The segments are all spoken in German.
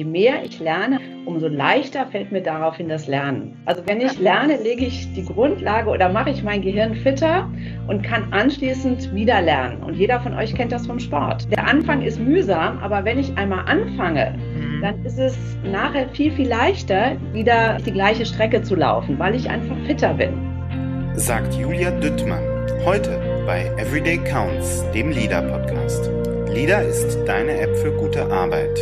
je mehr ich lerne, umso leichter fällt mir daraufhin das Lernen. Also wenn ich lerne, lege ich die Grundlage oder mache ich mein Gehirn fitter und kann anschließend wieder lernen. Und jeder von euch kennt das vom Sport. Der Anfang ist mühsam, aber wenn ich einmal anfange, mhm. dann ist es nachher viel, viel leichter, wieder die gleiche Strecke zu laufen, weil ich einfach fitter bin. Sagt Julia Düttmann heute bei Everyday Counts, dem LIDA-Podcast. LIDA ist deine App für gute Arbeit.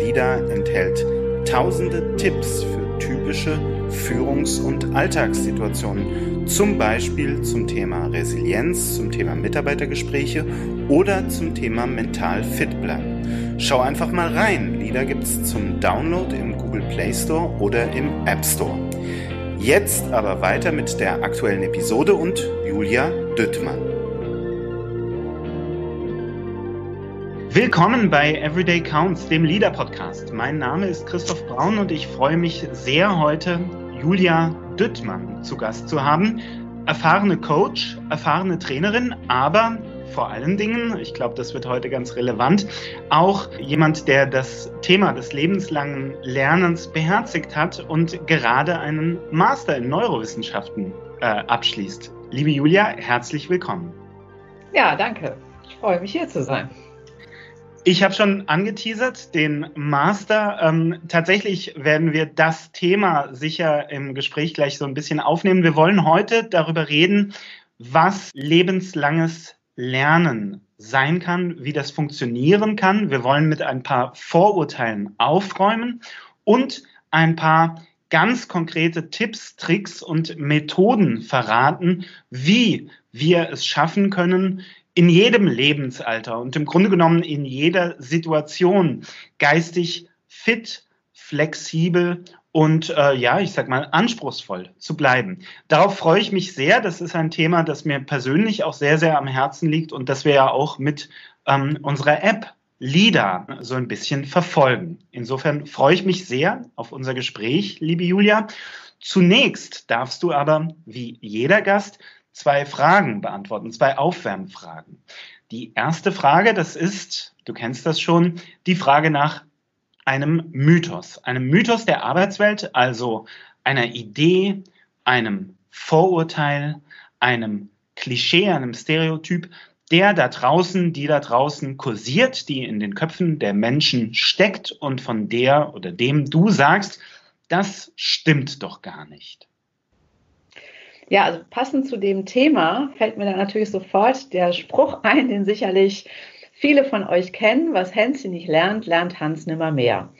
LIDA enthält tausende Tipps für typische Führungs- und Alltagssituationen, zum Beispiel zum Thema Resilienz, zum Thema Mitarbeitergespräche oder zum Thema mental fit bleiben. Schau einfach mal rein. LIDA gibt es zum Download im Google Play Store oder im App Store. Jetzt aber weiter mit der aktuellen Episode und Julia Düttmann. Willkommen bei Everyday Counts, dem Leader Podcast. Mein Name ist Christoph Braun und ich freue mich sehr, heute Julia Düttmann zu Gast zu haben. Erfahrene Coach, erfahrene Trainerin, aber vor allen Dingen, ich glaube, das wird heute ganz relevant, auch jemand, der das Thema des lebenslangen Lernens beherzigt hat und gerade einen Master in Neurowissenschaften äh, abschließt. Liebe Julia, herzlich willkommen. Ja, danke. Ich freue mich hier zu sein. Ich habe schon angeteasert, den Master. Ähm, tatsächlich werden wir das Thema sicher im Gespräch gleich so ein bisschen aufnehmen. Wir wollen heute darüber reden, was lebenslanges Lernen sein kann, wie das funktionieren kann. Wir wollen mit ein paar Vorurteilen aufräumen und ein paar ganz konkrete Tipps, Tricks und Methoden verraten, wie wir es schaffen können, in jedem Lebensalter und im Grunde genommen in jeder Situation geistig fit, flexibel und äh, ja, ich sag mal, anspruchsvoll zu bleiben. Darauf freue ich mich sehr. Das ist ein Thema, das mir persönlich auch sehr, sehr am Herzen liegt und das wir ja auch mit ähm, unserer App LIDA so ein bisschen verfolgen. Insofern freue ich mich sehr auf unser Gespräch, liebe Julia. Zunächst darfst du aber, wie jeder Gast, zwei Fragen beantworten, zwei Aufwärmfragen. Die erste Frage, das ist, du kennst das schon, die Frage nach einem Mythos. Einem Mythos der Arbeitswelt, also einer Idee, einem Vorurteil, einem Klischee, einem Stereotyp, der da draußen, die da draußen kursiert, die in den Köpfen der Menschen steckt und von der oder dem du sagst, das stimmt doch gar nicht. Ja, also passend zu dem Thema fällt mir da natürlich sofort der Spruch ein, den sicherlich viele von euch kennen, was Hänschen nicht lernt, lernt Hans nimmer mehr.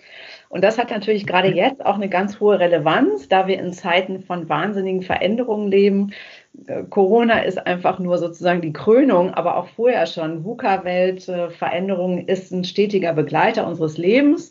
Und das hat natürlich gerade jetzt auch eine ganz hohe Relevanz, da wir in Zeiten von wahnsinnigen Veränderungen leben. Äh, Corona ist einfach nur sozusagen die Krönung, aber auch vorher schon. VUCA-Welt, äh, Veränderung ist ein stetiger Begleiter unseres Lebens.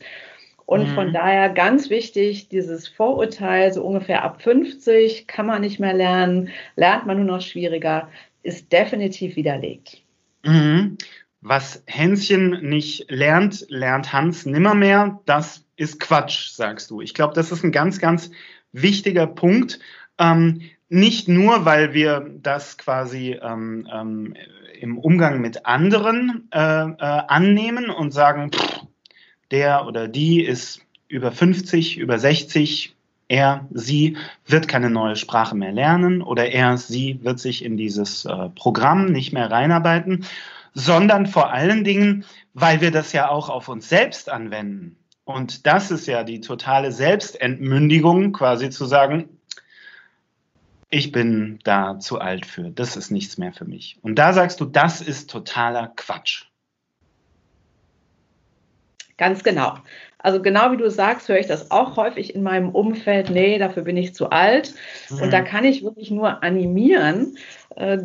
Und mhm. von daher ganz wichtig, dieses Vorurteil, so ungefähr ab 50 kann man nicht mehr lernen, lernt man nur noch schwieriger, ist definitiv widerlegt. Mhm. Was Hänschen nicht lernt, lernt Hans nimmermehr. Das ist Quatsch, sagst du. Ich glaube, das ist ein ganz, ganz wichtiger Punkt. Ähm, nicht nur, weil wir das quasi ähm, ähm, im Umgang mit anderen äh, äh, annehmen und sagen, pff, der oder die ist über 50, über 60, er, sie wird keine neue Sprache mehr lernen oder er, sie wird sich in dieses äh, Programm nicht mehr reinarbeiten, sondern vor allen Dingen, weil wir das ja auch auf uns selbst anwenden. Und das ist ja die totale Selbstentmündigung, quasi zu sagen, ich bin da zu alt für, das ist nichts mehr für mich. Und da sagst du, das ist totaler Quatsch. Ganz genau. Also genau wie du sagst, höre ich das auch häufig in meinem Umfeld. Nee, dafür bin ich zu alt. Mhm. Und da kann ich wirklich nur animieren, äh,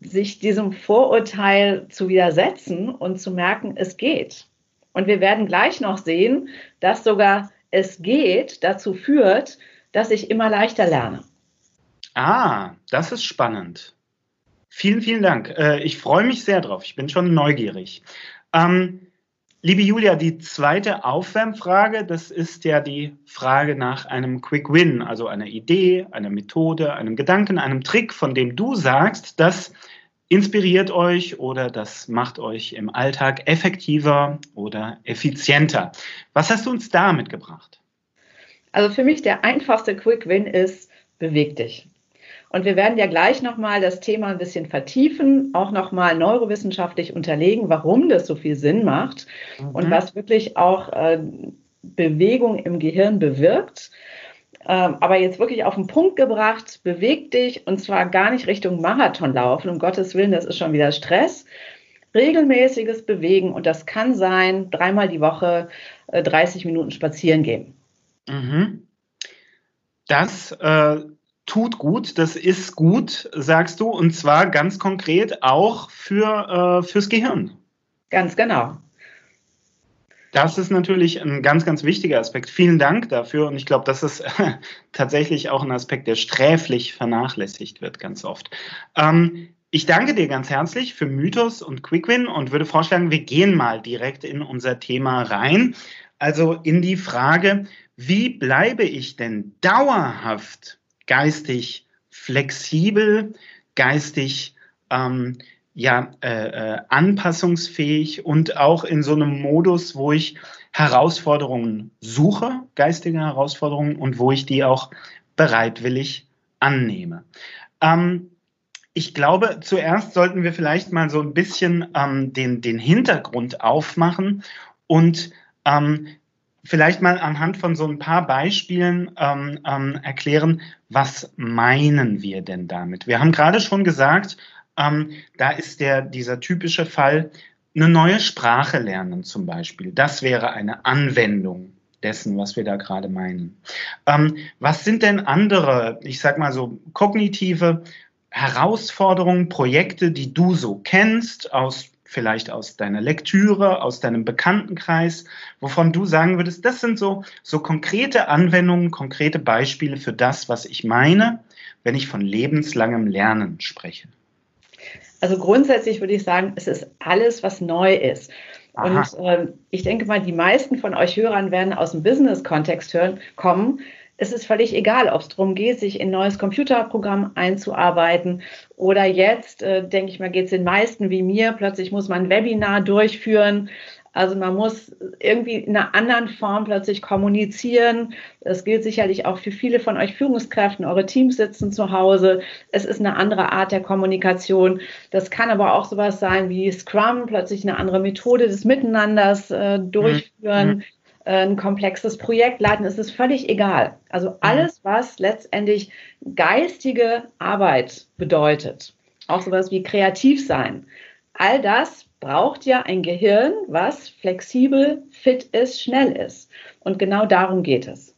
sich diesem Vorurteil zu widersetzen und zu merken, es geht. Und wir werden gleich noch sehen, dass sogar es geht dazu führt, dass ich immer leichter lerne. Ah, das ist spannend. Vielen, vielen Dank. Äh, ich freue mich sehr drauf. Ich bin schon neugierig. Ähm, Liebe Julia, die zweite Aufwärmfrage, das ist ja die Frage nach einem Quick Win, also einer Idee, einer Methode, einem Gedanken, einem Trick, von dem du sagst, dass inspiriert euch oder das macht euch im Alltag effektiver oder effizienter. Was hast du uns da mitgebracht? Also für mich der einfachste Quick Win ist, beweg dich. Und wir werden ja gleich nochmal das Thema ein bisschen vertiefen, auch nochmal neurowissenschaftlich unterlegen, warum das so viel Sinn macht mhm. und was wirklich auch äh, Bewegung im Gehirn bewirkt. Ähm, aber jetzt wirklich auf den Punkt gebracht, beweg dich und zwar gar nicht Richtung Marathon laufen, um Gottes Willen, das ist schon wieder Stress. Regelmäßiges Bewegen und das kann sein, dreimal die Woche äh, 30 Minuten spazieren gehen. Mhm. Das äh, tut gut, das ist gut, sagst du, und zwar ganz konkret auch für, äh, fürs Gehirn. Ganz genau. Das ist natürlich ein ganz, ganz wichtiger Aspekt. Vielen Dank dafür. Und ich glaube, das ist tatsächlich auch ein Aspekt, der sträflich vernachlässigt wird ganz oft. Ähm, ich danke dir ganz herzlich für Mythos und Quickwin und würde vorschlagen, wir gehen mal direkt in unser Thema rein. Also in die Frage, wie bleibe ich denn dauerhaft geistig flexibel, geistig ähm, ja äh, äh, anpassungsfähig und auch in so einem Modus, wo ich Herausforderungen suche, geistige Herausforderungen und wo ich die auch bereitwillig annehme. Ähm, ich glaube, zuerst sollten wir vielleicht mal so ein bisschen ähm, den, den Hintergrund aufmachen und ähm, vielleicht mal anhand von so ein paar Beispielen ähm, ähm, erklären, was meinen wir denn damit? Wir haben gerade schon gesagt, ähm, da ist der, dieser typische Fall, eine neue Sprache lernen zum Beispiel. Das wäre eine Anwendung dessen, was wir da gerade meinen. Ähm, was sind denn andere, ich sag mal so, kognitive Herausforderungen, Projekte, die du so kennst, aus vielleicht aus deiner Lektüre, aus deinem Bekanntenkreis, wovon du sagen würdest, das sind so, so konkrete Anwendungen, konkrete Beispiele für das, was ich meine, wenn ich von lebenslangem Lernen spreche. Also grundsätzlich würde ich sagen, es ist alles, was neu ist. Aha. Und äh, ich denke mal, die meisten von euch Hörern werden aus dem Business-Kontext kommen. Es ist völlig egal, ob es darum geht, sich in ein neues Computerprogramm einzuarbeiten oder jetzt, äh, denke ich mal, geht es den meisten wie mir. Plötzlich muss man ein Webinar durchführen. Also man muss irgendwie in einer anderen Form plötzlich kommunizieren. Das gilt sicherlich auch für viele von euch Führungskräften. Eure Teams sitzen zu Hause. Es ist eine andere Art der Kommunikation. Das kann aber auch sowas sein wie Scrum, plötzlich eine andere Methode des Miteinanders äh, durchführen. Mhm. Ein komplexes Projekt leiten, es ist völlig egal. Also mhm. alles, was letztendlich geistige Arbeit bedeutet, auch sowas wie kreativ sein, all das braucht ja ein Gehirn, was flexibel, fit ist, schnell ist. Und genau darum geht es.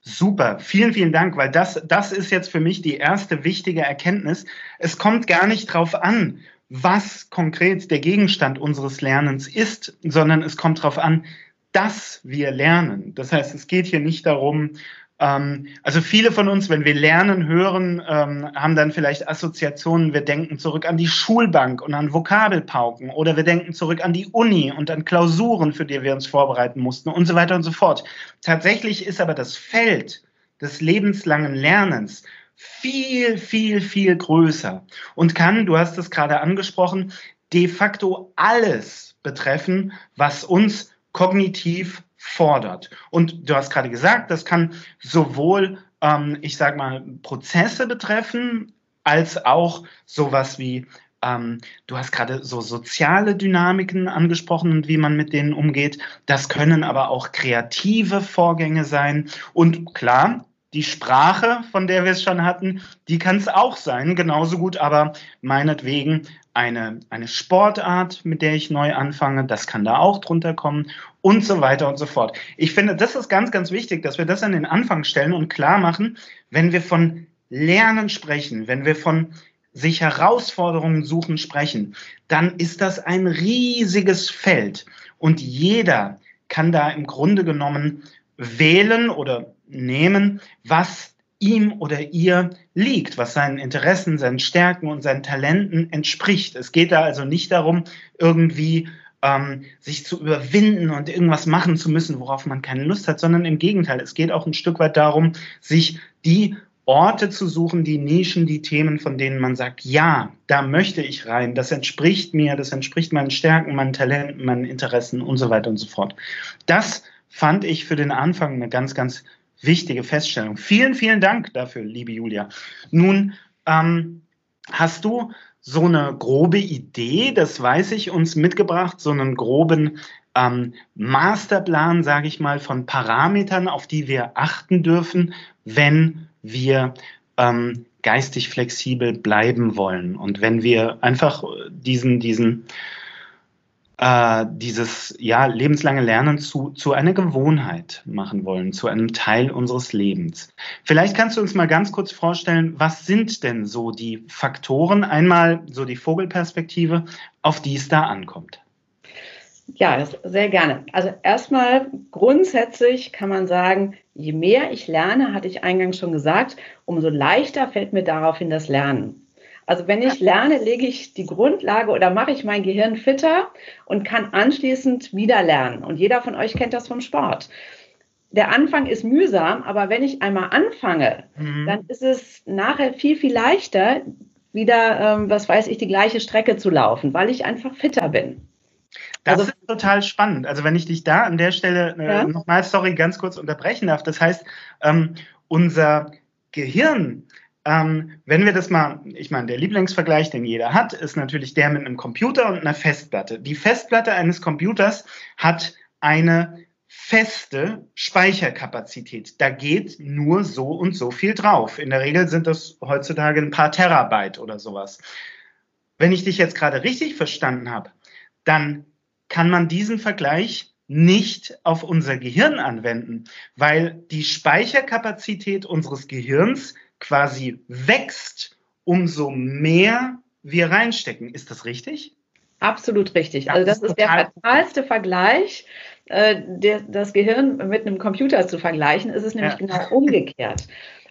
Super, vielen, vielen Dank, weil das, das ist jetzt für mich die erste wichtige Erkenntnis. Es kommt gar nicht drauf an, was konkret der Gegenstand unseres Lernens ist, sondern es kommt darauf an, dass wir lernen. Das heißt, es geht hier nicht darum, ähm, also viele von uns, wenn wir lernen, hören, ähm, haben dann vielleicht Assoziationen. Wir denken zurück an die Schulbank und an Vokabelpauken oder wir denken zurück an die Uni und an Klausuren, für die wir uns vorbereiten mussten und so weiter und so fort. Tatsächlich ist aber das Feld des lebenslangen Lernens viel, viel, viel größer und kann, du hast es gerade angesprochen, de facto alles betreffen, was uns kognitiv fordert. Und du hast gerade gesagt, das kann sowohl, ähm, ich sage mal, Prozesse betreffen, als auch sowas wie, ähm, du hast gerade so soziale Dynamiken angesprochen und wie man mit denen umgeht. Das können aber auch kreative Vorgänge sein. Und klar, die Sprache, von der wir es schon hatten, die kann es auch sein, genauso gut, aber meinetwegen eine, eine Sportart, mit der ich neu anfange, das kann da auch drunter kommen und so weiter und so fort. Ich finde, das ist ganz, ganz wichtig, dass wir das an den Anfang stellen und klar machen, wenn wir von Lernen sprechen, wenn wir von sich Herausforderungen suchen sprechen, dann ist das ein riesiges Feld und jeder kann da im Grunde genommen wählen oder nehmen, was ihm oder ihr liegt, was seinen Interessen, seinen Stärken und seinen Talenten entspricht. Es geht da also nicht darum, irgendwie ähm, sich zu überwinden und irgendwas machen zu müssen, worauf man keine Lust hat, sondern im Gegenteil, es geht auch ein Stück weit darum, sich die Orte zu suchen, die Nischen, die Themen, von denen man sagt, ja, da möchte ich rein, das entspricht mir, das entspricht meinen Stärken, meinen Talenten, meinen Interessen und so weiter und so fort. Das fand ich für den Anfang eine ganz, ganz wichtige Feststellung. Vielen, vielen Dank dafür, liebe Julia. Nun, ähm, hast du so eine grobe Idee, das weiß ich, uns mitgebracht, so einen groben ähm, Masterplan, sage ich mal, von Parametern, auf die wir achten dürfen, wenn wir ähm, geistig flexibel bleiben wollen und wenn wir einfach diesen, diesen äh, dieses ja, lebenslange Lernen zu, zu einer Gewohnheit machen wollen, zu einem Teil unseres Lebens. Vielleicht kannst du uns mal ganz kurz vorstellen, was sind denn so die Faktoren, einmal so die Vogelperspektive, auf die es da ankommt? Ja, sehr gerne. Also erstmal grundsätzlich kann man sagen, je mehr ich lerne, hatte ich eingangs schon gesagt, umso leichter fällt mir daraufhin das Lernen. Also wenn ich lerne, lege ich die Grundlage oder mache ich mein Gehirn fitter und kann anschließend wieder lernen. Und jeder von euch kennt das vom Sport. Der Anfang ist mühsam, aber wenn ich einmal anfange, mhm. dann ist es nachher viel, viel leichter, wieder, ähm, was weiß ich, die gleiche Strecke zu laufen, weil ich einfach fitter bin. Das also, ist total spannend. Also wenn ich dich da an der Stelle äh, ja? nochmal, sorry, ganz kurz unterbrechen darf. Das heißt, ähm, unser Gehirn ähm, wenn wir das mal, ich meine, der Lieblingsvergleich, den jeder hat, ist natürlich der mit einem Computer und einer Festplatte. Die Festplatte eines Computers hat eine feste Speicherkapazität. Da geht nur so und so viel drauf. In der Regel sind das heutzutage ein paar Terabyte oder sowas. Wenn ich dich jetzt gerade richtig verstanden habe, dann kann man diesen Vergleich nicht auf unser Gehirn anwenden, weil die Speicherkapazität unseres Gehirns quasi wächst, umso mehr wir reinstecken. Ist das richtig? Absolut richtig. Das also das ist, ist der fatalste Vergleich, äh, der, das Gehirn mit einem Computer zu vergleichen. Ist es nämlich ja. genau umgekehrt.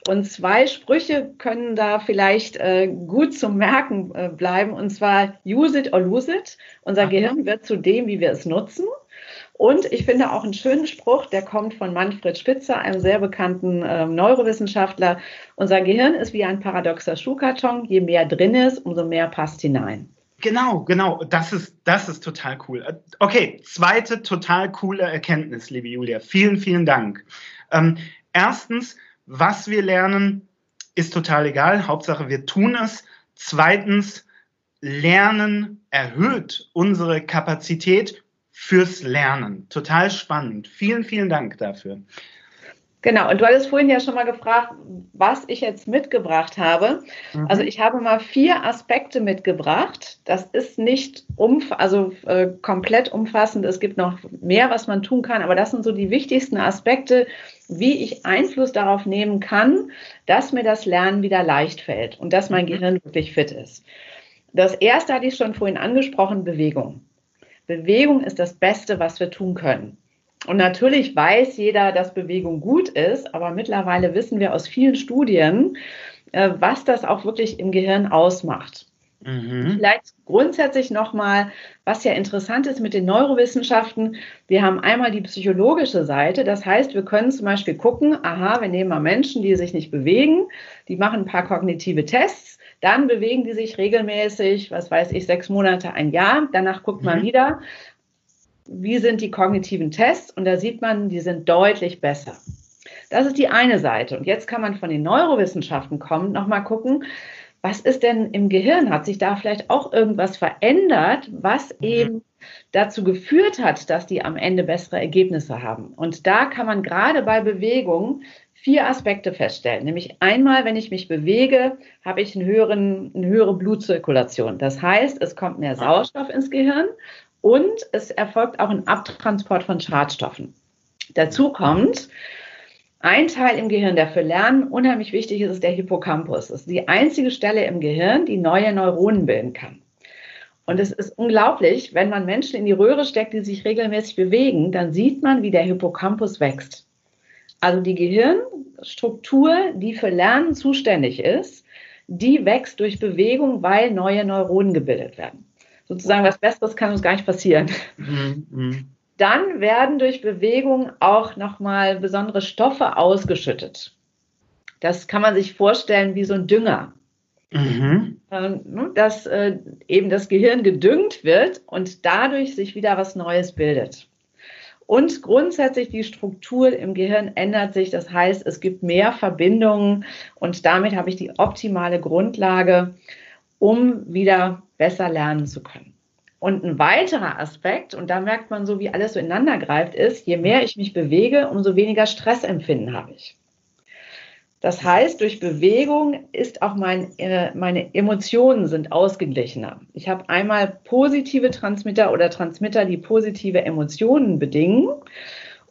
Und zwei Sprüche können da vielleicht äh, gut zum Merken äh, bleiben. Und zwar use it or lose it. Unser Aha. Gehirn wird zu dem, wie wir es nutzen. Und ich finde auch einen schönen Spruch, der kommt von Manfred Spitzer, einem sehr bekannten äh, Neurowissenschaftler. Unser Gehirn ist wie ein paradoxer Schuhkarton. Je mehr drin ist, umso mehr passt hinein. Genau, genau. Das ist, das ist total cool. Okay, zweite total coole Erkenntnis, liebe Julia. Vielen, vielen Dank. Ähm, erstens, was wir lernen, ist total egal. Hauptsache, wir tun es. Zweitens, Lernen erhöht unsere Kapazität fürs Lernen. Total spannend. Vielen, vielen Dank dafür. Genau, und du hattest vorhin ja schon mal gefragt, was ich jetzt mitgebracht habe. Mhm. Also ich habe mal vier Aspekte mitgebracht. Das ist nicht umf also äh, komplett umfassend. Es gibt noch mehr, was man tun kann, aber das sind so die wichtigsten Aspekte, wie ich Einfluss darauf nehmen kann, dass mir das Lernen wieder leicht fällt und dass mein mhm. Gehirn wirklich fit ist. Das erste hatte ich schon vorhin angesprochen, Bewegung. Bewegung ist das Beste, was wir tun können. Und natürlich weiß jeder, dass Bewegung gut ist, aber mittlerweile wissen wir aus vielen Studien, äh, was das auch wirklich im Gehirn ausmacht. Mhm. Vielleicht grundsätzlich nochmal, was ja interessant ist mit den Neurowissenschaften. Wir haben einmal die psychologische Seite. Das heißt, wir können zum Beispiel gucken, aha, wir nehmen mal Menschen, die sich nicht bewegen, die machen ein paar kognitive Tests dann bewegen die sich regelmäßig, was weiß ich, sechs Monate, ein Jahr. Danach guckt man mhm. wieder, wie sind die kognitiven Tests und da sieht man, die sind deutlich besser. Das ist die eine Seite. Und jetzt kann man von den Neurowissenschaften kommen, nochmal gucken, was ist denn im Gehirn? Hat sich da vielleicht auch irgendwas verändert, was mhm. eben dazu geführt hat, dass die am Ende bessere Ergebnisse haben? Und da kann man gerade bei Bewegung vier Aspekte feststellen. Nämlich einmal, wenn ich mich bewege, habe ich einen höheren, eine höhere Blutzirkulation. Das heißt, es kommt mehr Sauerstoff ins Gehirn und es erfolgt auch ein Abtransport von Schadstoffen. Dazu kommt, ein Teil im Gehirn, der für Lernen unheimlich wichtig ist, ist der Hippocampus. Das ist die einzige Stelle im Gehirn, die neue Neuronen bilden kann. Und es ist unglaublich, wenn man Menschen in die Röhre steckt, die sich regelmäßig bewegen, dann sieht man, wie der Hippocampus wächst. Also die Gehirnstruktur, die für Lernen zuständig ist, die wächst durch Bewegung, weil neue Neuronen gebildet werden. Sozusagen was Besseres kann uns gar nicht passieren. Mhm. Dann werden durch Bewegung auch nochmal besondere Stoffe ausgeschüttet. Das kann man sich vorstellen wie so ein Dünger. Mhm. Ähm, ne, dass äh, eben das Gehirn gedüngt wird und dadurch sich wieder was Neues bildet. Und grundsätzlich die Struktur im Gehirn ändert sich. Das heißt, es gibt mehr Verbindungen und damit habe ich die optimale Grundlage, um wieder besser lernen zu können. Und ein weiterer Aspekt, und da merkt man so, wie alles so ineinander greift, ist, je mehr ich mich bewege, umso weniger Stressempfinden habe ich. Das heißt, durch Bewegung ist auch mein, äh, meine Emotionen sind ausgeglichener. Ich habe einmal positive Transmitter oder Transmitter, die positive Emotionen bedingen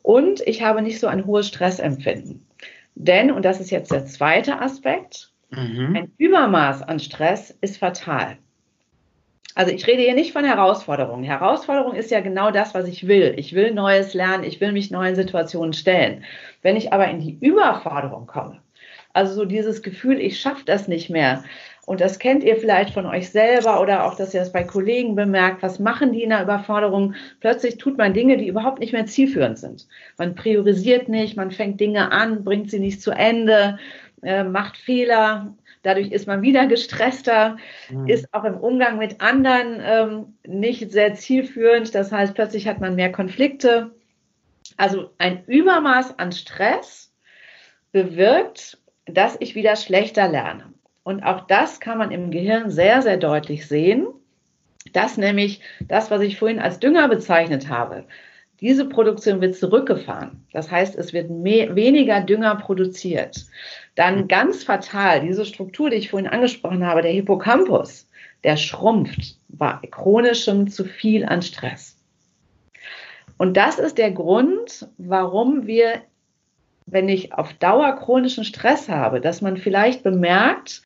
und ich habe nicht so ein hohes Stressempfinden. Denn, und das ist jetzt der zweite Aspekt, mhm. ein Übermaß an Stress ist fatal. Also ich rede hier nicht von Herausforderungen. Herausforderung ist ja genau das, was ich will. Ich will Neues lernen, ich will mich neuen Situationen stellen. Wenn ich aber in die Überforderung komme, also so dieses Gefühl, ich schaffe das nicht mehr. Und das kennt ihr vielleicht von euch selber oder auch, dass ihr das bei Kollegen bemerkt. Was machen die in der Überforderung? Plötzlich tut man Dinge, die überhaupt nicht mehr zielführend sind. Man priorisiert nicht, man fängt Dinge an, bringt sie nicht zu Ende, äh, macht Fehler. Dadurch ist man wieder gestresster, mhm. ist auch im Umgang mit anderen ähm, nicht sehr zielführend. Das heißt, plötzlich hat man mehr Konflikte. Also ein Übermaß an Stress bewirkt, dass ich wieder schlechter lerne. Und auch das kann man im Gehirn sehr, sehr deutlich sehen, dass nämlich das, was ich vorhin als Dünger bezeichnet habe, diese Produktion wird zurückgefahren. Das heißt, es wird mehr, weniger Dünger produziert. Dann ganz fatal, diese Struktur, die ich vorhin angesprochen habe, der Hippocampus, der schrumpft bei chronischem zu viel an Stress. Und das ist der Grund, warum wir wenn ich auf Dauer chronischen Stress habe, dass man vielleicht bemerkt,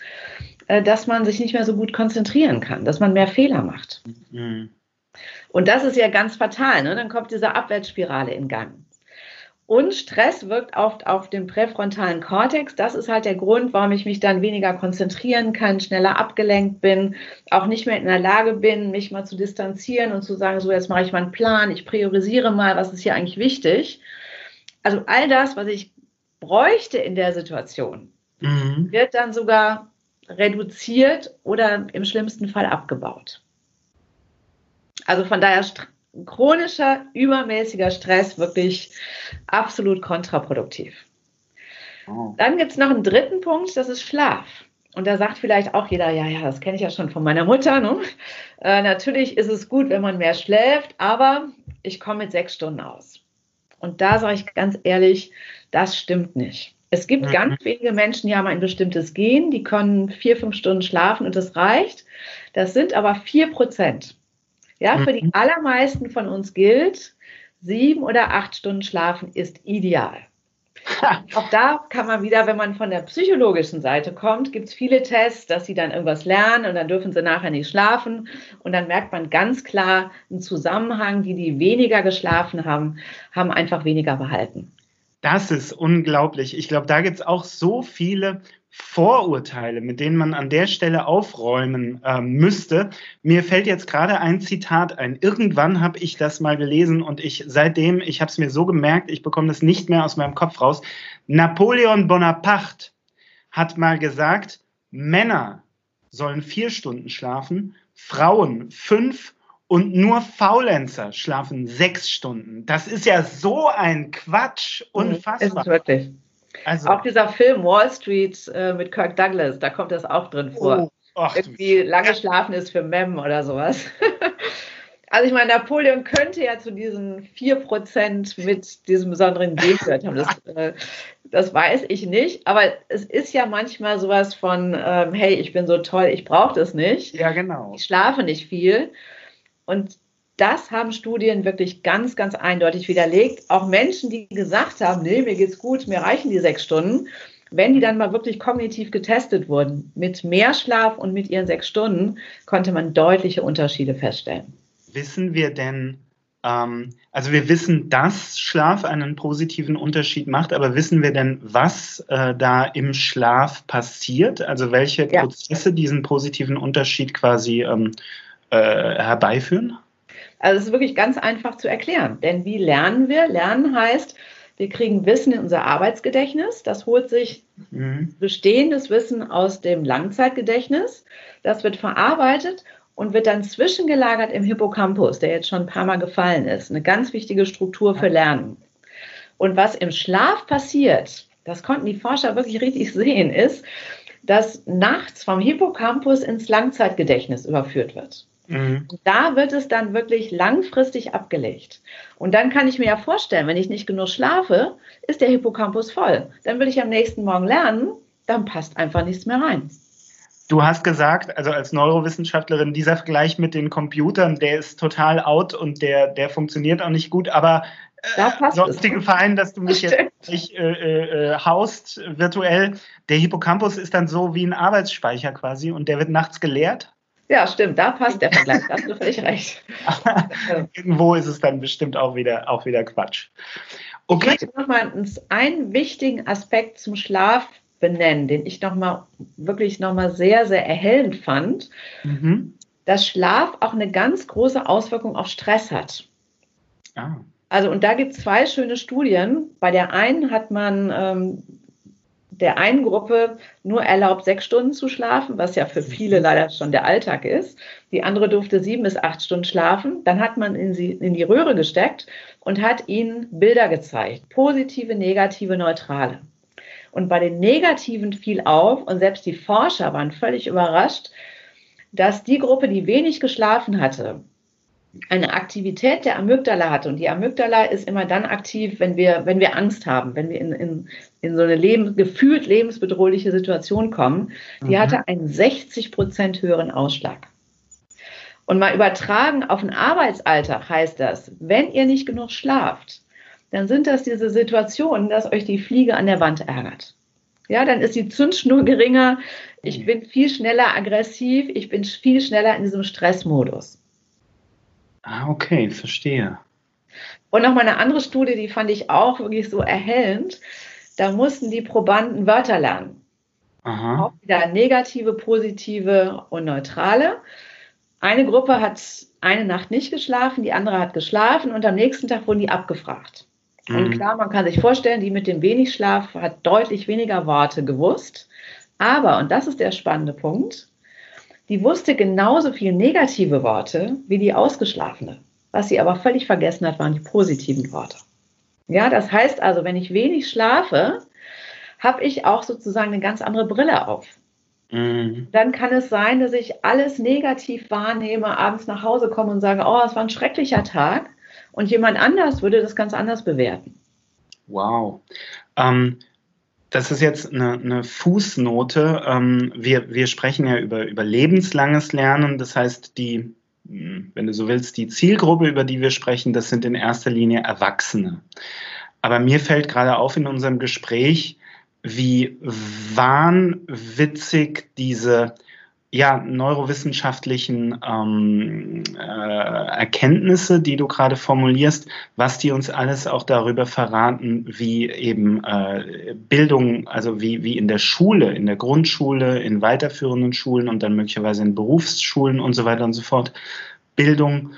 äh, dass man sich nicht mehr so gut konzentrieren kann, dass man mehr Fehler macht. Mhm. Und das ist ja ganz fatal. Ne? Dann kommt diese Abwärtsspirale in Gang. Und Stress wirkt oft auf den präfrontalen Kortex. Das ist halt der Grund, warum ich mich dann weniger konzentrieren kann, schneller abgelenkt bin, auch nicht mehr in der Lage bin, mich mal zu distanzieren und zu sagen, so jetzt mache ich mal einen Plan, ich priorisiere mal, was ist hier eigentlich wichtig. Also all das, was ich bräuchte in der Situation, mhm. wird dann sogar reduziert oder im schlimmsten Fall abgebaut. Also von daher chronischer, übermäßiger Stress wirklich absolut kontraproduktiv. Oh. Dann gibt es noch einen dritten Punkt, das ist Schlaf. Und da sagt vielleicht auch jeder, ja, ja, das kenne ich ja schon von meiner Mutter. Ne? Äh, natürlich ist es gut, wenn man mehr schläft, aber ich komme mit sechs Stunden aus. Und da sage ich ganz ehrlich, das stimmt nicht. Es gibt mhm. ganz wenige Menschen, die haben ein bestimmtes Gen, die können vier, fünf Stunden schlafen und das reicht. Das sind aber vier Prozent. Ja, mhm. für die mhm. allermeisten von uns gilt, sieben oder acht Stunden schlafen ist ideal. Auch da kann man wieder, wenn man von der psychologischen Seite kommt, gibt es viele Tests, dass sie dann irgendwas lernen und dann dürfen sie nachher nicht schlafen. Und dann merkt man ganz klar einen Zusammenhang, die, die weniger geschlafen haben, haben einfach weniger behalten. Das ist unglaublich. Ich glaube, da gibt es auch so viele Vorurteile, mit denen man an der Stelle aufräumen äh, müsste. Mir fällt jetzt gerade ein Zitat ein. Irgendwann habe ich das mal gelesen und ich seitdem, ich habe es mir so gemerkt, ich bekomme das nicht mehr aus meinem Kopf raus. Napoleon Bonaparte hat mal gesagt, Männer sollen vier Stunden schlafen, Frauen fünf und nur Faulenzer schlafen sechs Stunden. Das ist ja so ein Quatsch, unfassbar. Ist wirklich. Also, auch dieser Film Wall Street äh, mit Kirk Douglas, da kommt das auch drin vor. Oh, ach, Irgendwie lange schlafen ist für Mem oder sowas. also ich meine, Napoleon könnte ja zu diesen 4% mit diesem besonderen Gen gehört haben. Das, äh, das weiß ich nicht. Aber es ist ja manchmal sowas von, ähm, hey, ich bin so toll, ich brauche das nicht. Ja, genau. Ich schlafe nicht viel. Und das haben Studien wirklich ganz, ganz eindeutig widerlegt. Auch Menschen, die gesagt haben, nee, mir geht's gut, mir reichen die sechs Stunden, wenn die dann mal wirklich kognitiv getestet wurden, mit mehr Schlaf und mit ihren sechs Stunden, konnte man deutliche Unterschiede feststellen. Wissen wir denn, ähm, also wir wissen, dass Schlaf einen positiven Unterschied macht, aber wissen wir denn, was äh, da im Schlaf passiert? Also welche ja. Prozesse diesen positiven Unterschied quasi ähm, äh, herbeiführen? Also es ist wirklich ganz einfach zu erklären. Denn wie lernen wir? Lernen heißt, Wir kriegen Wissen in unser Arbeitsgedächtnis. Das holt sich mhm. bestehendes Wissen aus dem Langzeitgedächtnis. Das wird verarbeitet und wird dann zwischengelagert im Hippocampus, der jetzt schon ein paar Mal gefallen ist. Eine ganz wichtige Struktur für Lernen. Und was im Schlaf passiert, das konnten die Forscher wirklich richtig sehen, ist, dass nachts vom Hippocampus ins Langzeitgedächtnis überführt wird. Mhm. Da wird es dann wirklich langfristig abgelegt. Und dann kann ich mir ja vorstellen, wenn ich nicht genug schlafe, ist der Hippocampus voll. Dann will ich am nächsten Morgen lernen, dann passt einfach nichts mehr rein. Du hast gesagt, also als Neurowissenschaftlerin, dieser Vergleich mit den Computern, der ist total out und der, der funktioniert auch nicht gut, aber da äh, sonst dir gefallen, dass du mich jetzt nicht äh, äh, haust virtuell. Der Hippocampus ist dann so wie ein Arbeitsspeicher quasi und der wird nachts geleert. Ja, stimmt, da passt der Vergleich, da hast du völlig recht. Irgendwo ist es dann bestimmt auch wieder, auch wieder Quatsch. Okay. Ich möchte nochmal einen wichtigen Aspekt zum Schlaf benennen, den ich nochmal wirklich nochmal sehr, sehr erhellend fand, mhm. dass Schlaf auch eine ganz große Auswirkung auf Stress hat. Ah. Also, und da gibt es zwei schöne Studien. Bei der einen hat man ähm, der einen Gruppe nur erlaubt, sechs Stunden zu schlafen, was ja für viele leider schon der Alltag ist. Die andere durfte sieben bis acht Stunden schlafen. Dann hat man in, sie, in die Röhre gesteckt und hat ihnen Bilder gezeigt. Positive, negative, neutrale. Und bei den Negativen fiel auf, und selbst die Forscher waren völlig überrascht, dass die Gruppe, die wenig geschlafen hatte, eine Aktivität der Amygdala hatte. Und die Amygdala ist immer dann aktiv, wenn wir, wenn wir Angst haben, wenn wir in, in, in so eine Leben, gefühlt lebensbedrohliche Situation kommen. Die mhm. hatte einen 60 Prozent höheren Ausschlag. Und mal übertragen auf den Arbeitsalltag heißt das, wenn ihr nicht genug schlaft, dann sind das diese Situationen, dass euch die Fliege an der Wand ärgert. Ja, dann ist die Zündschnur geringer. Ich mhm. bin viel schneller aggressiv. Ich bin viel schneller in diesem Stressmodus. Ah, okay, verstehe. Und noch mal eine andere Studie, die fand ich auch wirklich so erhellend. Da mussten die Probanden Wörter lernen. Aha. Auch wieder negative, positive und neutrale. Eine Gruppe hat eine Nacht nicht geschlafen, die andere hat geschlafen und am nächsten Tag wurden die abgefragt. Mhm. Und klar, man kann sich vorstellen, die mit dem wenig Schlaf hat deutlich weniger Worte gewusst. Aber, und das ist der spannende Punkt, die wusste genauso viel negative Worte wie die Ausgeschlafene. Was sie aber völlig vergessen hat, waren die positiven Worte. Ja, das heißt also, wenn ich wenig schlafe, habe ich auch sozusagen eine ganz andere Brille auf. Mhm. Dann kann es sein, dass ich alles negativ wahrnehme, abends nach Hause komme und sage, oh, es war ein schrecklicher Tag. Und jemand anders würde das ganz anders bewerten. Wow. Ähm, das ist jetzt eine, eine Fußnote. Ähm, wir, wir sprechen ja über, über lebenslanges Lernen. Das heißt, die, hm, wenn du so willst, die Zielgruppe, über die wir sprechen, das sind in erster Linie Erwachsene. Aber mir fällt gerade auf in unserem Gespräch, wie wahnwitzig diese ja, neurowissenschaftlichen ähm, äh, Erkenntnisse, die du gerade formulierst, was die uns alles auch darüber verraten, wie eben äh, Bildung, also wie, wie in der Schule, in der Grundschule, in weiterführenden Schulen und dann möglicherweise in Berufsschulen und so weiter und so fort, Bildung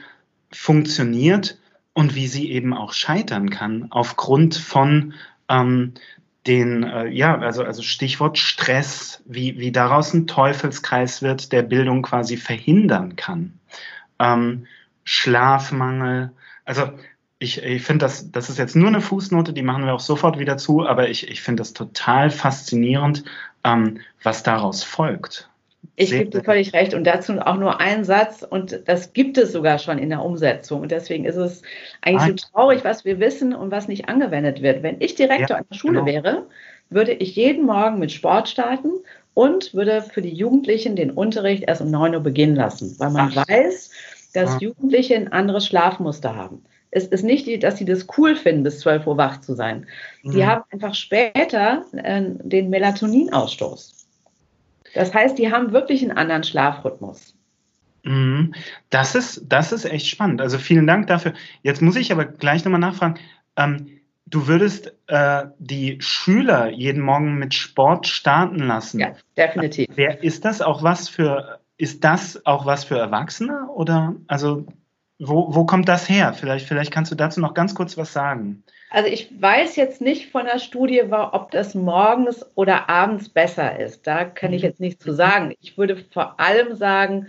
funktioniert und wie sie eben auch scheitern kann aufgrund von ähm, den, äh, ja, also, also Stichwort Stress, wie, wie daraus ein Teufelskreis wird, der Bildung quasi verhindern kann. Ähm, Schlafmangel, also ich, ich finde das, das ist jetzt nur eine Fußnote, die machen wir auch sofort wieder zu, aber ich, ich finde das total faszinierend, ähm, was daraus folgt. Ich gebe dir völlig recht und dazu auch nur ein Satz und das gibt es sogar schon in der Umsetzung und deswegen ist es eigentlich so traurig, was wir wissen und was nicht angewendet wird. Wenn ich Direktor ja, der Schule genau. wäre, würde ich jeden Morgen mit Sport starten und würde für die Jugendlichen den Unterricht erst um 9 Uhr beginnen lassen, weil man Ach. weiß, dass ah. Jugendliche ein anderes Schlafmuster haben. Es ist nicht, dass sie das cool finden, bis 12 Uhr wach zu sein. Mhm. Die haben einfach später äh, den Melatoninausstoß. Das heißt, die haben wirklich einen anderen Schlafrhythmus. Mhm. Das ist, das ist echt spannend. Also vielen Dank dafür. Jetzt muss ich aber gleich nochmal nachfragen. Ähm, du würdest äh, die Schüler jeden Morgen mit Sport starten lassen. Ja, definitiv. Wer ist das auch was für, ist das auch was für Erwachsene? Oder also wo, wo kommt das her? Vielleicht, vielleicht kannst du dazu noch ganz kurz was sagen. Also ich weiß jetzt nicht von der Studie, ob das morgens oder abends besser ist. Da kann ich mhm. jetzt nichts zu sagen. Ich würde vor allem sagen,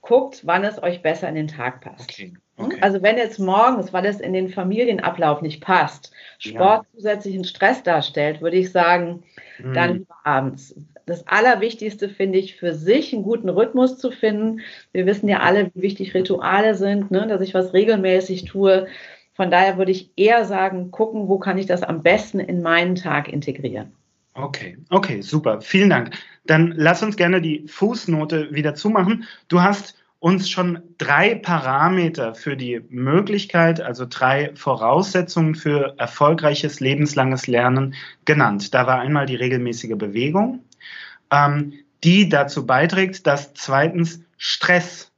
guckt, wann es euch besser in den Tag passt. Okay. Hm? Okay. Also wenn jetzt morgens, weil es in den Familienablauf nicht passt, Sport ja. zusätzlichen Stress darstellt, würde ich sagen, mhm. dann lieber abends. Das Allerwichtigste finde ich, für sich einen guten Rhythmus zu finden. Wir wissen ja alle, wie wichtig Rituale sind, ne? dass ich was regelmäßig tue. Von daher würde ich eher sagen, gucken, wo kann ich das am besten in meinen Tag integrieren. Okay, okay, super. Vielen Dank. Dann lass uns gerne die Fußnote wieder zumachen. Du hast uns schon drei Parameter für die Möglichkeit, also drei Voraussetzungen für erfolgreiches lebenslanges Lernen genannt. Da war einmal die regelmäßige Bewegung, ähm, die dazu beiträgt, dass zweitens Stress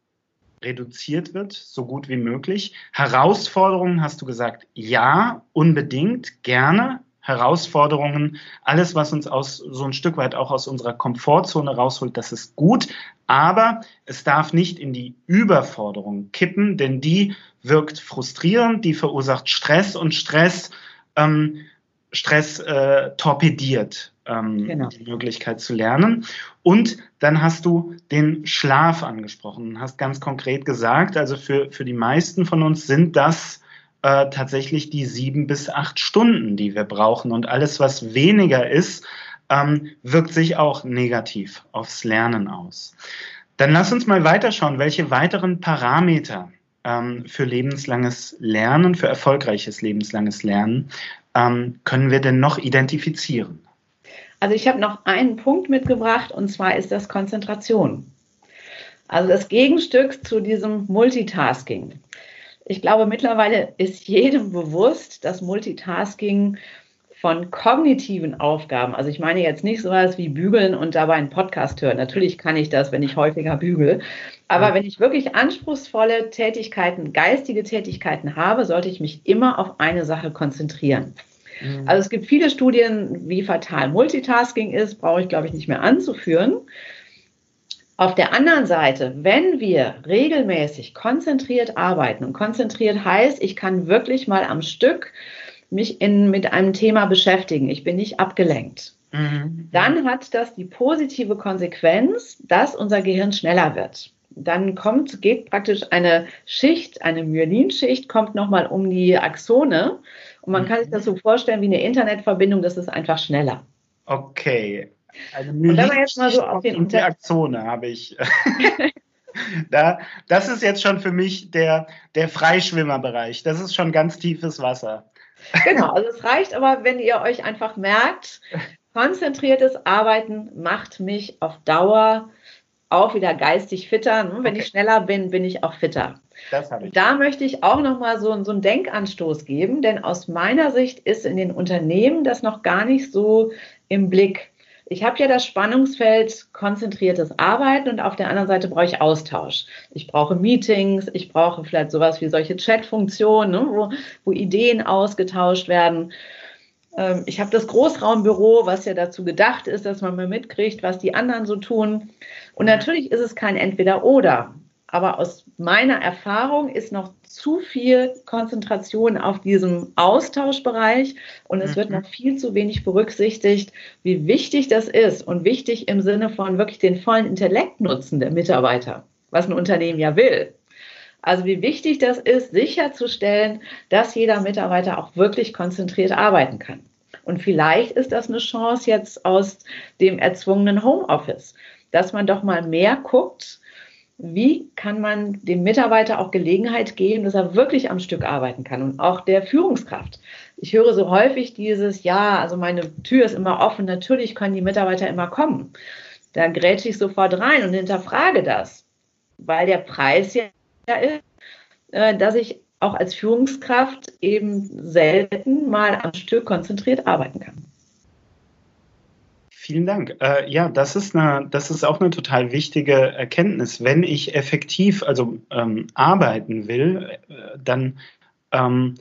reduziert wird, so gut wie möglich. Herausforderungen, hast du gesagt, ja, unbedingt, gerne. Herausforderungen, alles, was uns aus so ein Stück weit auch aus unserer Komfortzone rausholt, das ist gut, aber es darf nicht in die Überforderung kippen, denn die wirkt frustrierend, die verursacht Stress und Stress, ähm, Stress äh, torpediert ähm, genau. die Möglichkeit zu lernen. Und dann hast du den Schlaf angesprochen, hast ganz konkret gesagt, also für, für die meisten von uns sind das äh, tatsächlich die sieben bis acht Stunden, die wir brauchen. Und alles, was weniger ist, ähm, wirkt sich auch negativ aufs Lernen aus. Dann lass uns mal weiterschauen, welche weiteren Parameter ähm, für lebenslanges Lernen, für erfolgreiches lebenslanges Lernen ähm, können wir denn noch identifizieren? Also ich habe noch einen Punkt mitgebracht und zwar ist das Konzentration. Also das Gegenstück zu diesem Multitasking. Ich glaube, mittlerweile ist jedem bewusst, dass Multitasking von kognitiven Aufgaben, also ich meine jetzt nicht sowas wie bügeln und dabei einen Podcast hören. Natürlich kann ich das, wenn ich häufiger bügel. Aber wenn ich wirklich anspruchsvolle Tätigkeiten, geistige Tätigkeiten habe, sollte ich mich immer auf eine Sache konzentrieren. Mhm. Also es gibt viele Studien, wie fatal Multitasking ist, brauche ich, glaube ich, nicht mehr anzuführen. Auf der anderen Seite, wenn wir regelmäßig konzentriert arbeiten, und konzentriert heißt, ich kann wirklich mal am Stück mich in, mit einem Thema beschäftigen, ich bin nicht abgelenkt, mhm. dann hat das die positive Konsequenz, dass unser Gehirn schneller wird. Dann kommt, geht praktisch eine Schicht, eine Myelinschicht, kommt nochmal um die Axone und man kann sich das so vorstellen wie eine Internetverbindung, das ist einfach schneller. Okay. Eine und wenn man jetzt mal so auf den Interaktion habe ich. da, das ist jetzt schon für mich der, der Freischwimmerbereich. Das ist schon ganz tiefes Wasser. Genau, also es reicht aber, wenn ihr euch einfach merkt, konzentriertes Arbeiten macht mich auf Dauer auch wieder geistig fitter. Wenn okay. ich schneller bin, bin ich auch fitter. Das ich. Da möchte ich auch noch mal so, so einen Denkanstoß geben, denn aus meiner Sicht ist in den Unternehmen das noch gar nicht so im Blick. Ich habe ja das Spannungsfeld konzentriertes Arbeiten und auf der anderen Seite brauche ich Austausch. Ich brauche Meetings, ich brauche vielleicht sowas wie solche Chat-Funktionen, ne, wo, wo Ideen ausgetauscht werden. Ähm, ich habe das Großraumbüro, was ja dazu gedacht ist, dass man mal mitkriegt, was die anderen so tun. Und natürlich ist es kein Entweder-Oder. Aber aus meiner Erfahrung ist noch zu viel Konzentration auf diesem Austauschbereich und es wird mhm. noch viel zu wenig berücksichtigt, wie wichtig das ist und wichtig im Sinne von wirklich den vollen Intellekt nutzen der Mitarbeiter, was ein Unternehmen ja will. Also wie wichtig das ist, sicherzustellen, dass jeder Mitarbeiter auch wirklich konzentriert arbeiten kann. Und vielleicht ist das eine Chance jetzt aus dem erzwungenen Homeoffice, dass man doch mal mehr guckt, wie kann man dem Mitarbeiter auch Gelegenheit geben, dass er wirklich am Stück arbeiten kann und auch der Führungskraft. Ich höre so häufig dieses, ja, also meine Tür ist immer offen, natürlich können die Mitarbeiter immer kommen. Da grätsche ich sofort rein und hinterfrage das, weil der Preis ja ist, äh, dass ich auch als Führungskraft eben selten mal am Stück konzentriert arbeiten kann. Vielen Dank. Äh, ja, das ist, eine, das ist auch eine total wichtige Erkenntnis. Wenn ich effektiv also ähm, arbeiten will, äh, dann, ähm,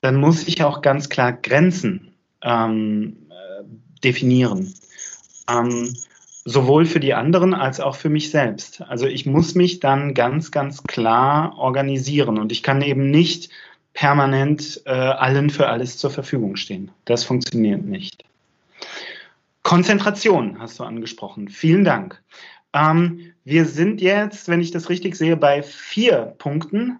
dann muss ich auch ganz klar Grenzen ähm, äh, definieren. Ähm, sowohl für die anderen als auch für mich selbst. Also ich muss mich dann ganz, ganz klar organisieren und ich kann eben nicht permanent äh, allen für alles zur Verfügung stehen. Das funktioniert nicht. Konzentration hast du angesprochen. Vielen Dank. Ähm, wir sind jetzt, wenn ich das richtig sehe, bei vier Punkten.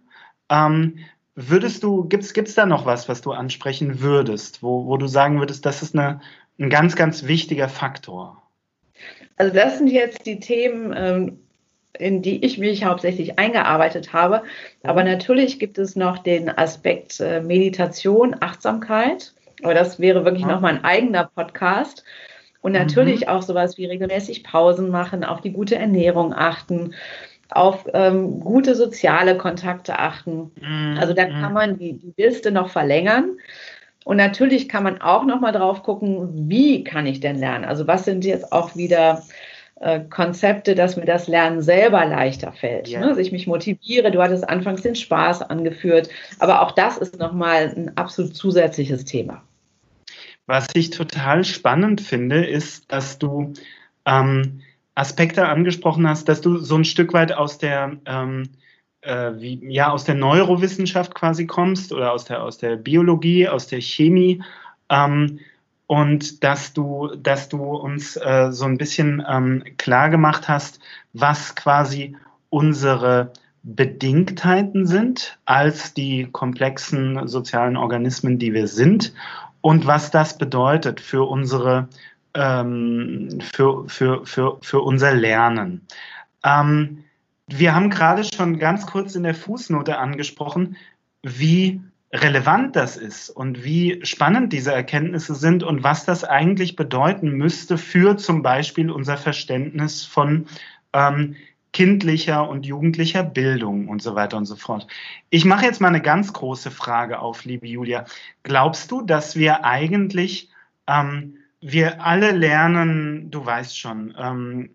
Ähm, würdest du, gibt es da noch was, was du ansprechen würdest, wo, wo du sagen würdest, das ist eine, ein ganz, ganz wichtiger Faktor? Also das sind jetzt die Themen, ähm, in die ich mich hauptsächlich eingearbeitet habe. Aber natürlich gibt es noch den Aspekt äh, Meditation, Achtsamkeit. Aber das wäre wirklich ja. nochmal ein eigener Podcast. Und natürlich mhm. auch sowas wie regelmäßig Pausen machen, auf die gute Ernährung achten, auf ähm, gute soziale Kontakte achten. Mhm. Also da kann man die, die Liste noch verlängern. Und natürlich kann man auch noch mal drauf gucken, wie kann ich denn lernen? Also was sind jetzt auch wieder äh, Konzepte, dass mir das Lernen selber leichter fällt, ja. ne? dass ich mich motiviere. Du hattest anfangs den Spaß angeführt, aber auch das ist noch mal ein absolut zusätzliches Thema. Was ich total spannend finde, ist, dass du ähm, Aspekte angesprochen hast, dass du so ein Stück weit aus der ähm, äh, wie, ja, aus der Neurowissenschaft quasi kommst oder aus der, aus der Biologie, aus der Chemie. Ähm, und dass du, dass du uns äh, so ein bisschen ähm, klar gemacht hast, was quasi unsere Bedingtheiten sind als die komplexen sozialen Organismen, die wir sind und was das bedeutet für unsere ähm, für, für, für, für unser Lernen. Ähm, wir haben gerade schon ganz kurz in der Fußnote angesprochen, wie relevant das ist und wie spannend diese Erkenntnisse sind und was das eigentlich bedeuten müsste für zum Beispiel unser Verständnis von ähm, kindlicher und jugendlicher Bildung und so weiter und so fort. Ich mache jetzt mal eine ganz große Frage auf, liebe Julia. Glaubst du, dass wir eigentlich, ähm, wir alle lernen, du weißt schon, ähm,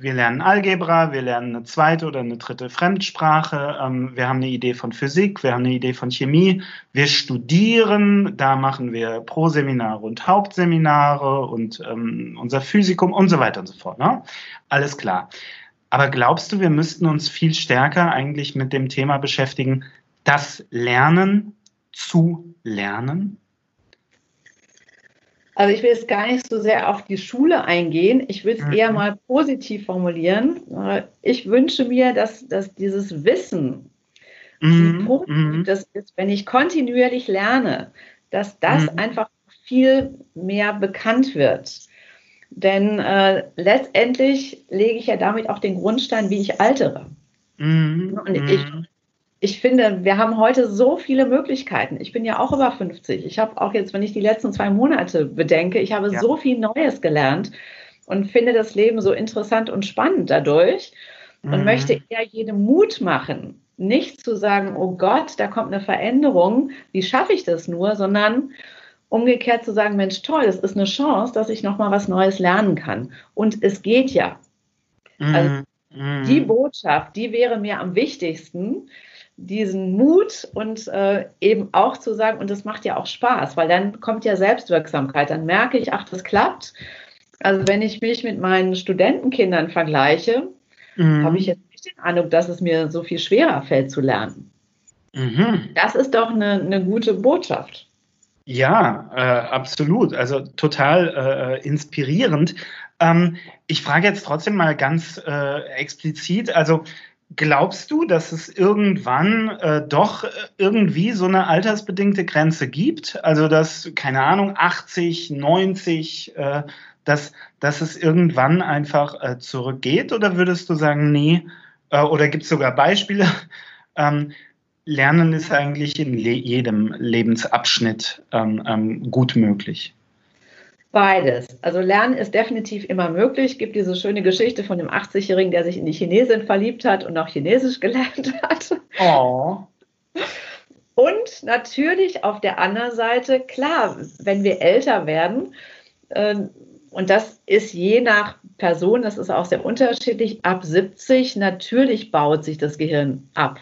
wir lernen Algebra, wir lernen eine zweite oder eine dritte Fremdsprache, ähm, wir haben eine Idee von Physik, wir haben eine Idee von Chemie, wir studieren, da machen wir Proseminare und Hauptseminare und ähm, unser Physikum und so weiter und so fort. Ne? Alles klar. Aber glaubst du, wir müssten uns viel stärker eigentlich mit dem Thema beschäftigen, das Lernen zu lernen? Also ich will jetzt gar nicht so sehr auf die Schule eingehen. Ich will es mhm. eher mal positiv formulieren. Ich wünsche mir, dass, dass dieses Wissen, mhm. positiv mhm. das ist, wenn ich kontinuierlich lerne, dass das mhm. einfach viel mehr bekannt wird. Denn äh, letztendlich lege ich ja damit auch den Grundstein, wie ich altere. Mhm. Und ich ich finde, wir haben heute so viele Möglichkeiten. Ich bin ja auch über 50. Ich habe auch jetzt, wenn ich die letzten zwei Monate bedenke, ich habe ja. so viel Neues gelernt und finde das Leben so interessant und spannend dadurch und mhm. möchte eher jedem Mut machen, nicht zu sagen, oh Gott, da kommt eine Veränderung, wie schaffe ich das nur, sondern umgekehrt zu sagen, Mensch, toll, das ist eine Chance, dass ich noch mal was Neues lernen kann. Und es geht ja. Mhm. Also die mhm. Botschaft, die wäre mir am wichtigsten, diesen Mut und äh, eben auch zu sagen, und das macht ja auch Spaß, weil dann kommt ja Selbstwirksamkeit. Dann merke ich, ach, das klappt. Also wenn ich mich mit meinen Studentenkindern vergleiche, mhm. habe ich jetzt nicht den Eindruck, dass es mir so viel schwerer fällt zu lernen. Mhm. Das ist doch eine, eine gute Botschaft. Ja, äh, absolut. Also total äh, inspirierend. Ähm, ich frage jetzt trotzdem mal ganz äh, explizit, also Glaubst du, dass es irgendwann äh, doch irgendwie so eine altersbedingte Grenze gibt? Also dass, keine Ahnung, 80, 90, äh, dass, dass es irgendwann einfach äh, zurückgeht? Oder würdest du sagen, nee, äh, oder gibt es sogar Beispiele? Ähm, Lernen ist eigentlich in le jedem Lebensabschnitt ähm, ähm, gut möglich. Beides. Also Lernen ist definitiv immer möglich. Es gibt diese schöne Geschichte von dem 80-Jährigen, der sich in die Chinesin verliebt hat und auch Chinesisch gelernt hat. Oh. Und natürlich auf der anderen Seite, klar, wenn wir älter werden, äh, und das ist je nach Person, das ist auch sehr unterschiedlich, ab 70 natürlich baut sich das Gehirn ab.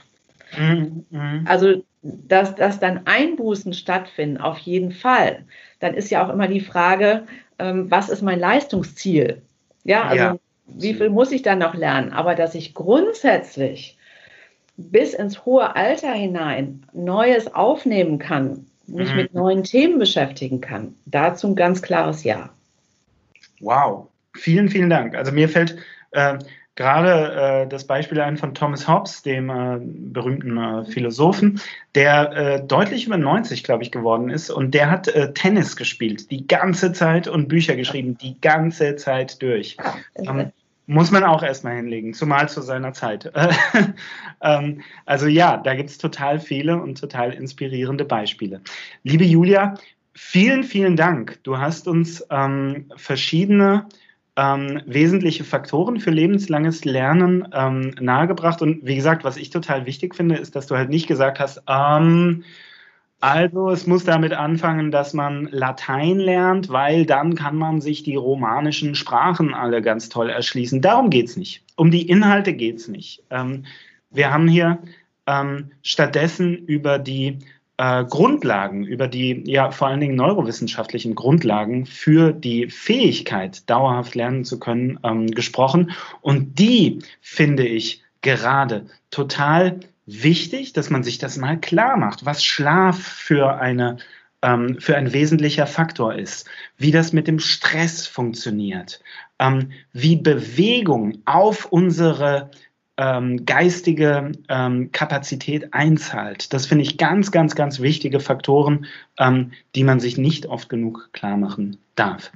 Mhm. mhm. Also, dass, dass dann Einbußen stattfinden, auf jeden Fall dann ist ja auch immer die Frage, ähm, was ist mein Leistungsziel? Ja, also ja. wie viel muss ich dann noch lernen? Aber dass ich grundsätzlich bis ins hohe Alter hinein Neues aufnehmen kann, mich mhm. mit neuen Themen beschäftigen kann, dazu ein ganz klares Ja. Wow, vielen, vielen Dank. Also mir fällt äh, gerade äh, das Beispiel ein von Thomas Hobbes, dem äh, berühmten äh, Philosophen, der äh, deutlich über 90, glaube ich, geworden ist. Und der hat äh, Tennis gespielt, die ganze Zeit und Bücher geschrieben, die ganze Zeit durch. Ähm, muss man auch erstmal hinlegen, zumal zu seiner Zeit. ähm, also ja, da gibt es total viele und total inspirierende Beispiele. Liebe Julia, vielen, vielen Dank. Du hast uns ähm, verschiedene ähm, wesentliche Faktoren für lebenslanges Lernen ähm, nahegebracht. Und wie gesagt, was ich total wichtig finde, ist, dass du halt nicht gesagt hast, ähm, also es muss damit anfangen, dass man Latein lernt, weil dann kann man sich die romanischen Sprachen alle ganz toll erschließen. Darum geht es nicht. Um die Inhalte geht es nicht. Ähm, wir haben hier ähm, stattdessen über die äh, Grundlagen, über die ja vor allen Dingen neurowissenschaftlichen Grundlagen für die Fähigkeit, dauerhaft lernen zu können, ähm, gesprochen. Und die finde ich gerade total wichtig, dass man sich das mal klar macht, was Schlaf für eine ähm, für ein wesentlicher Faktor ist, wie das mit dem Stress funktioniert, ähm, wie Bewegung auf unsere ähm, geistige ähm, Kapazität einzahlt. Das finde ich ganz, ganz, ganz wichtige Faktoren, ähm, die man sich nicht oft genug klar machen darf.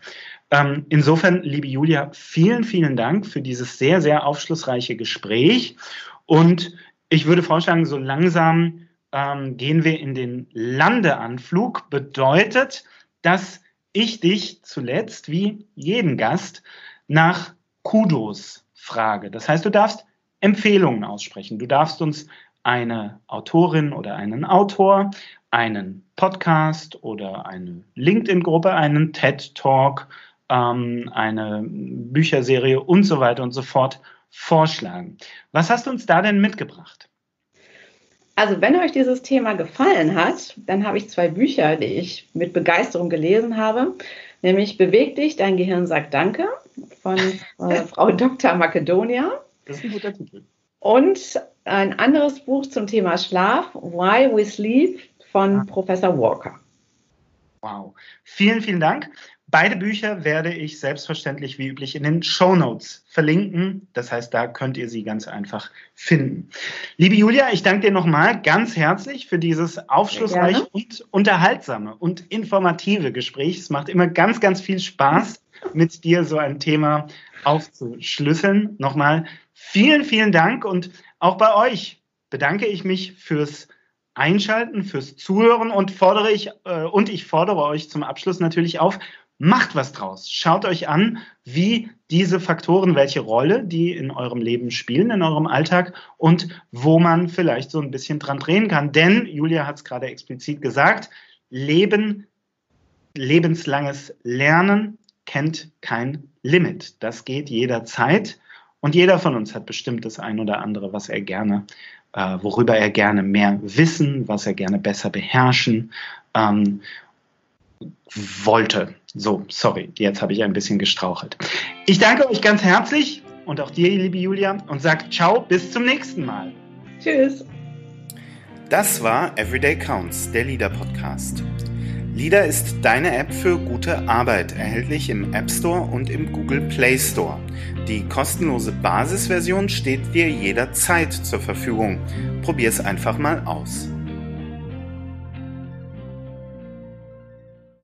Ähm, insofern, liebe Julia, vielen, vielen Dank für dieses sehr, sehr aufschlussreiche Gespräch. Und ich würde vorschlagen, so langsam ähm, gehen wir in den Landeanflug. Bedeutet, dass ich dich zuletzt, wie jeden Gast, nach Kudos frage. Das heißt, du darfst Empfehlungen aussprechen. Du darfst uns eine Autorin oder einen Autor, einen Podcast oder eine LinkedIn-Gruppe, einen TED-Talk, ähm, eine Bücherserie und so weiter und so fort vorschlagen. Was hast du uns da denn mitgebracht? Also, wenn euch dieses Thema gefallen hat, dann habe ich zwei Bücher, die ich mit Begeisterung gelesen habe, nämlich Beweg dich, dein Gehirn sagt Danke von äh, Frau Dr. Macedonia das ist ein guter Titel. Und ein anderes Buch zum Thema Schlaf, Why We Sleep von ah. Professor Walker. Wow. Vielen, vielen Dank. Beide Bücher werde ich selbstverständlich wie üblich in den Show Notes verlinken. Das heißt, da könnt ihr sie ganz einfach finden. Liebe Julia, ich danke dir nochmal ganz herzlich für dieses aufschlussreiche und unterhaltsame und informative Gespräch. Es macht immer ganz, ganz viel Spaß, mit dir so ein Thema aufzuschlüsseln. Nochmal Vielen, vielen Dank und auch bei euch bedanke ich mich fürs Einschalten, fürs Zuhören und fordere ich äh, und ich fordere euch zum Abschluss natürlich auf, macht was draus. Schaut euch an, wie diese Faktoren, welche Rolle die in eurem Leben spielen, in eurem Alltag und wo man vielleicht so ein bisschen dran drehen kann. Denn, Julia hat es gerade explizit gesagt, Leben, lebenslanges Lernen kennt kein Limit. Das geht jederzeit. Und jeder von uns hat bestimmt das ein oder andere, was er gerne, äh, worüber er gerne mehr wissen, was er gerne besser beherrschen ähm, wollte. So, sorry, jetzt habe ich ein bisschen gestrauchelt. Ich danke euch ganz herzlich und auch dir, liebe Julia, und sage ciao, bis zum nächsten Mal. Tschüss. Das war Everyday Counts, der Leader Podcast. Leader ist deine App für gute Arbeit, erhältlich im App Store und im Google Play Store. Die kostenlose Basisversion steht dir jederzeit zur Verfügung. Probier es einfach mal aus.